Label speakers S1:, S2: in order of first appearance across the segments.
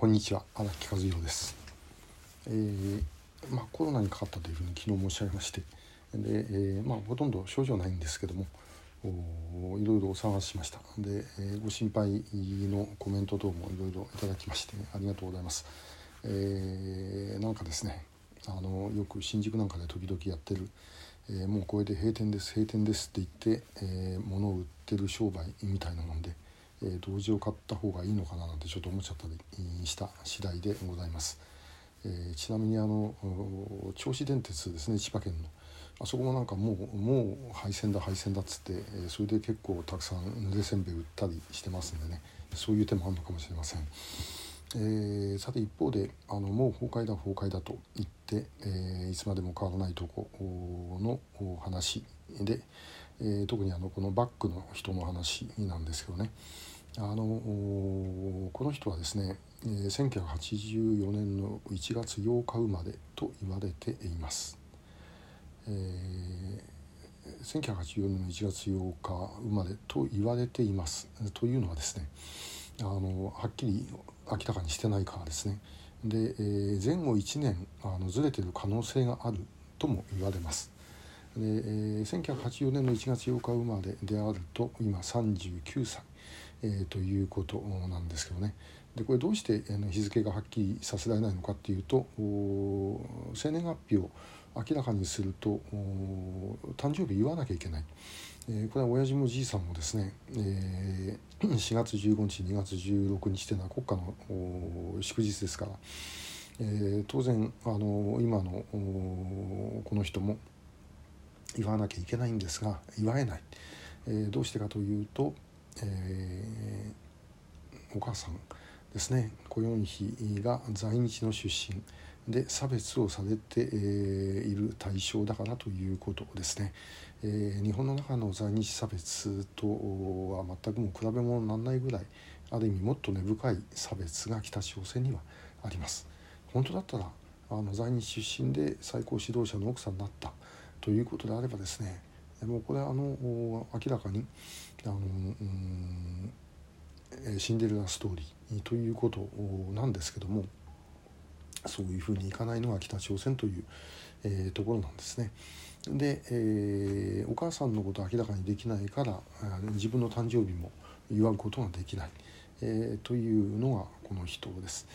S1: こんにちは。荒木和弘です、えーまあ、コロナにかかったというふうに昨日申し上げましてで、えーまあ、ほとんど症状ないんですけどもいろいろお探ししました。で、えー、ご心配のコメント等もいろいろいただきましてありがとうございます、えー、なんかですねあのよく新宿なんかで時々やってる、えー、もうこれで閉店です閉店ですって言って、え、物を売ってる商売みたいなもんでえ同時を買った方がいいのかななんてちょっと思っちゃったりした次第でございます。えー、ちなみにあの銚子電鉄ですね千葉県のあそこもなんかもうもう廃線だ廃線だっつって、えー、それで結構たくさんぬれせんべい売ったりしてますんでねそういう手もあるのかもしれません。えー、さて一方であのもう崩壊だ崩壊だと言って、えー、いつまでも変わらないとこの話で、えー、特にあのこのバックの人の話なんですけどねあのこの人はですね、1984年の1月8日生まれと言われています。えー、1984年の1月8日生まれと言われていますというのはですねあのはっきり明らかにしてないからですねで、えー、前後1年あのずれてる可能性があるとも言われます。で、えー、1984年の1月8日生まれであると今39歳、えー、ということなんですけどね。でこれどうして日付がはっきりさせられないのかっていうと生年月日を明らかにすると誕生日言わなきゃいけない、えー、これは親父もじいさんもですね、えー、4月15日2月16日というのは国家の祝日ですから、えー、当然あの今のこの人も言わなきゃいけないんですが言わえない、えー、どうしてかというと、えー、お母さんですね。コヨンヒが在日の出身で差別をされて、いる対象だからということですね、えー、日本の中の在日差別とは全くも比べ物にならないぐらいある意味もっと根深い差別が北朝鮮にはあります。本当だったらあの在日出身で最高指導者の奥さんになったということであればですねもこれあの明らかにあのうんシンデレラストーリーということなんですけどもそういうふうにいかないのが北朝鮮という、えー、ところなんですね。で、えー、お母さんのことを明らかにできないから自分の誕生日も祝うことができない、えー、というのがこの人です。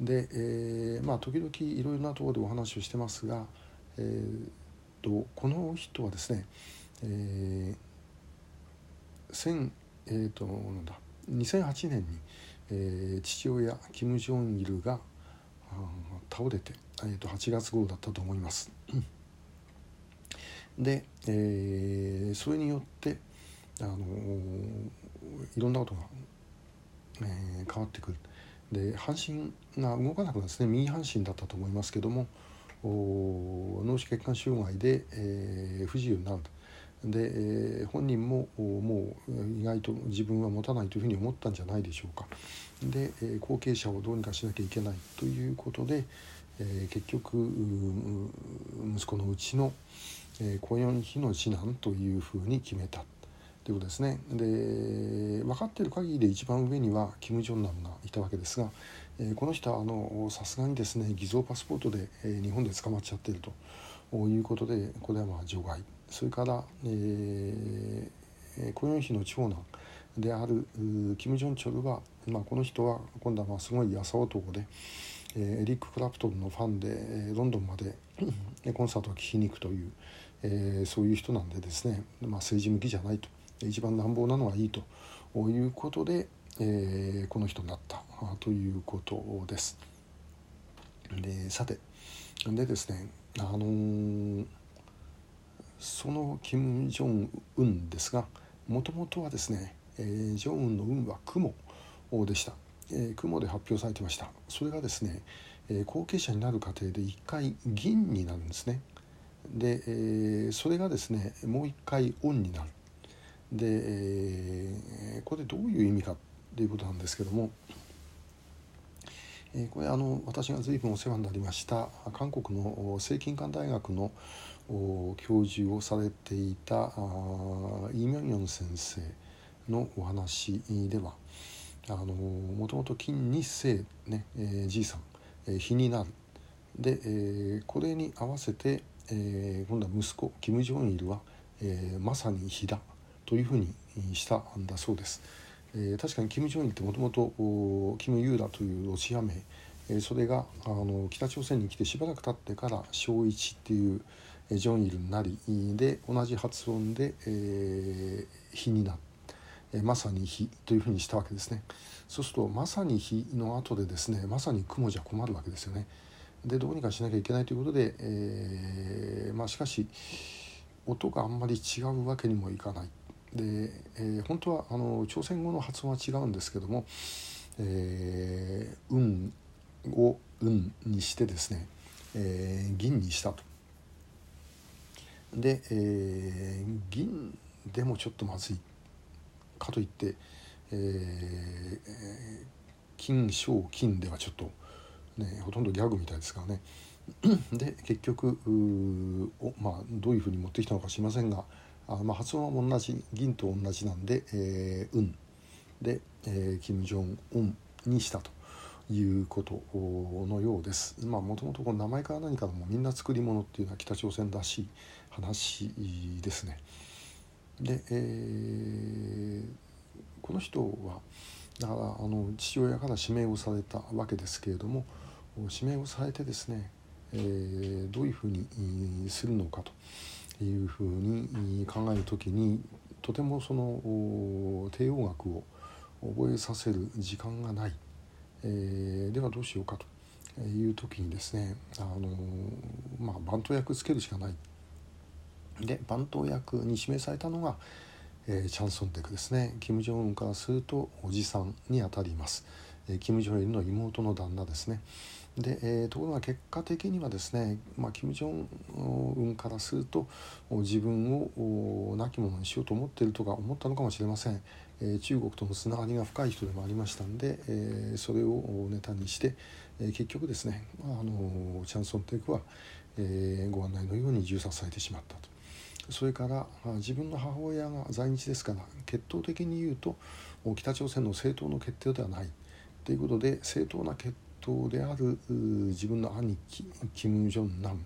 S1: で、えー、まあ時々いろいろなところでお話をしてますが、えーとこの人はですね、えーえーと、なんだ2008年に、えー、父親キム・ジョンイルが倒れて、えーと、8月号だったと思います。で、えー、それによって、あの、いろんなことが、えー、変わってくる。で半身が動かなくなるんですね右半身だったと思いますけども、脳死血管障害で、えー、不自由になると。で、えー、本人ももう意外と自分は持たないというふうに思ったんじゃないでしょうか。で、えー、後継者をどうにかしなきゃいけないということで、えー、結局息子のうちの、えー、コヨンヒの次男というふうに決めたということですね。で分かっている限りで一番上にはキム・ジョンナムがいたわけですが、えこの人はあのさすがにですね偽造パスポートで、え日本で捕まっちゃってるということでこれはまあ除外それから、えー、コヨンヒの長男であるキム・ジョンチョルは、まあ、この人は今度はまあすごい朝男で、えー、エリック・クラプトンのファンで、えロンドンまでコンサートを聴きに行くという、えー、そういう人なんでですね、まあ、政治向きじゃないと一番乱暴なのはいいということで、えー、この人になったということです。でさてでですねあのー、そのキム・ジョンウンですがもともとはですね、えー、ジョンウンの運は雲でした、えー、雲で発表されてました。それがですね、えー、後継者になる過程で一回銀になるんですね。で、えー、それがですねもう一回オンになる。で、えー、これどういう意味かということなんですけども、え、これあの私が随分お世話になりました韓国の聖金館大学の教授をされていたイ・ミョンヨン先生のお話では、もともと金日成ね、えー、じいさん、えー、日になるで、えー、これに合わせて、えー、今度は息子キム・ジョンイルは、えー、まさに日だというふうにしたんだそうです。えー、確かにキム・ジョンイルってもともとキム・ユーラというロシア名、えー、それがあの北朝鮮に来てしばらく経ってから小一っていうえジョンイルになりで同じ発音で、えー、日になって。まさに日というふうにしたわけですね。そうするとまさに日の後でですねまさに雲じゃ困るわけですよね。でどうにかしなきゃいけないということで、えー、まあ、しかし音があんまり違うわけにもいかない。で、えー、本当はあの朝鮮語の発音は違うんですけども「えー、運」を「運」にしてですね、えー、銀にしたと。で、えー、銀でもちょっとまずいかといって、えー、金賞金ではちょっと、ね、ほとんどギャグみたいですからねで結局お、まあ、どういうふうに持ってきたのか知りませんがあ、まあ、発音は同じ銀と同じなんで「えー、運」で、えー、金正恩にしたということのようです。まあもともと名前から何からもみんな作り物っていうのは北朝鮮らしい話ですね。で、えー、この人はだからあの父親から指名をされたわけですけれども指名をされてですね、えー、どういうふうにするのかというふうに考える時にとてもその帝王学を覚えさせる時間がない、えー、ではどうしようかという時にですねあの、まあ、番頭役つけるしかない。で番頭役に指名されたのが、えー、チャンソンテクですね。キム・ジョンウンからするとおじさんにあたります、えー、キム・ジョンイルの妹の旦那ですね。で、えー、ところが結果的にはですね、まあ、キム・ジョンウンからすると自分を亡き者にしようと思っているとか思ったのかもしれません、えー、中国とのつながりが深い人でもありましたんで、えー、それをネタにして、えー、結局ですね、あ、のチャンソンテイクは、えー、ご案内のように銃殺されてしまったと。それから自分の母親が在日ですから血統的に言うと北朝鮮の正当の決定ではないということで正当な決統である自分の兄貴キム・ジョンナム、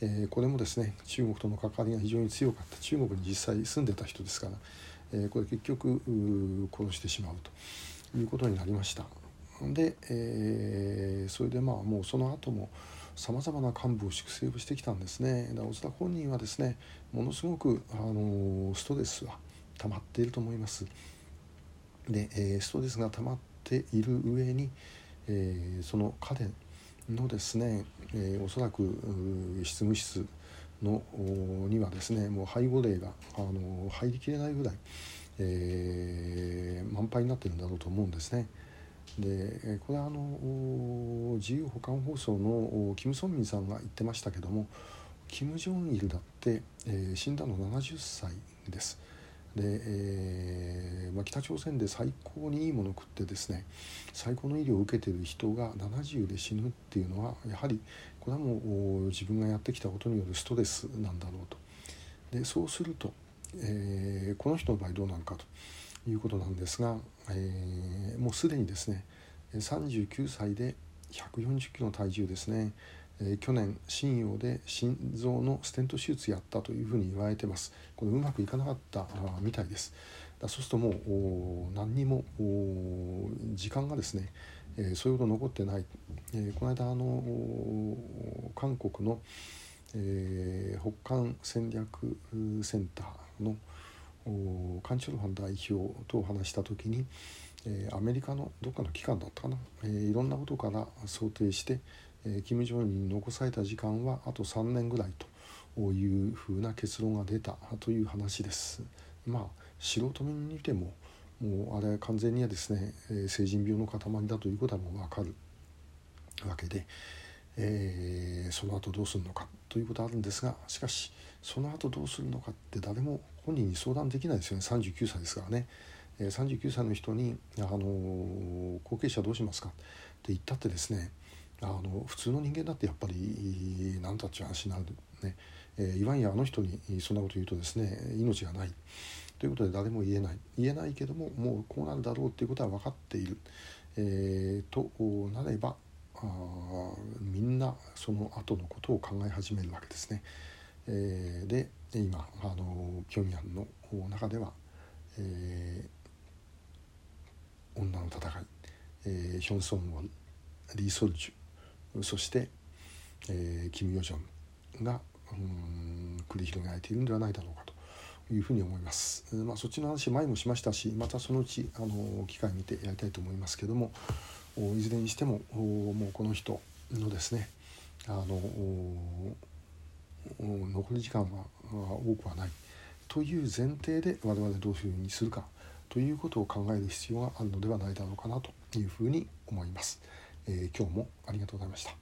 S1: えー、これもですね中国との関わりが非常に強かった。中国に実際住んでた人ですから、えー、これ結局殺してしまうということになりました。で、えー、それでまあもうその後もさまざまな幹部を粛清をしてきたんですね。だからお本人はですねものすごくあのストレスは溜まっていると思います。で、えー、ストレスが溜まっている上に、えー、その彼のですね、えー、おそらく執務室のにはですねもう背後霊があの入りきれないぐらい、えー、満杯になってるんだろうと思うんですね。でこれはあの自由保管放送のキム・ソンミンさんが言ってましたけどもキム・ジョンイルだって、えー、死んだの70歳です。で、えーまあ、北朝鮮で最高にいいものを食ってですね最高の医療を受けている人が70で死ぬっていうのはやはりこれはもう自分がやってきたことによるストレスなんだろうと。でそうすると、えー、この人の場合どうなのかと。いうことなんですが、えー、もうすでにですね39歳で140キロの体重ですね、えー、去年信用で心臓のステント手術やったというふうに言われてますこれうまくいかなかったみたいですそうするともう何にも時間がですね、えー、そういうこと残ってない、えー、この間あの韓国の、えー、北韓戦略センターのカン・チョルハン代表とお話した時に、えー、アメリカのどっかの機関だったかな、えー、いろんなことから想定して、えー、キム・ジョンに残された時間はあと3年ぐらいというふうな結論が出たという話です。まあ素人目に見てももうあれは完全にはですね、えー、成人病の塊だということはもう分かる。わけで、えー、その後どうするのかということはあるんですがしかしその後どうするのかって誰も本人に相談できないですよね。39歳ですからね、えー、39歳の人に、あの、後継者どうしますかって言ったってですねあの普通の人間だってやっぱり何だっちゅう話になるね、えー、いわんやあの人にそんなこと言うとですね命がない。ということで誰も言えない。言えないけどももうこうなるだろうということは分かっている、えー、となればあみんなその後のことを考え始めるわけですね。えー、で今あのピョンヤンの中では、えー、女の戦い、えー、ヒョン・ソンウォルリー・ソルジュそして、えー、キム・ヨジョンがうん繰り広げられているんではないだろうかと。いうふうに思います。まあ、そっちの話前もしましたしまたそのうちあの機会見てやりたいと思いますけどもいずれにしてももうこの人のですねあの残り時間は多くはないという前提で我々どういうふうにするかということを考える必要があるのではないだろうかなというふうに思います。えー、今日もありがとうございました。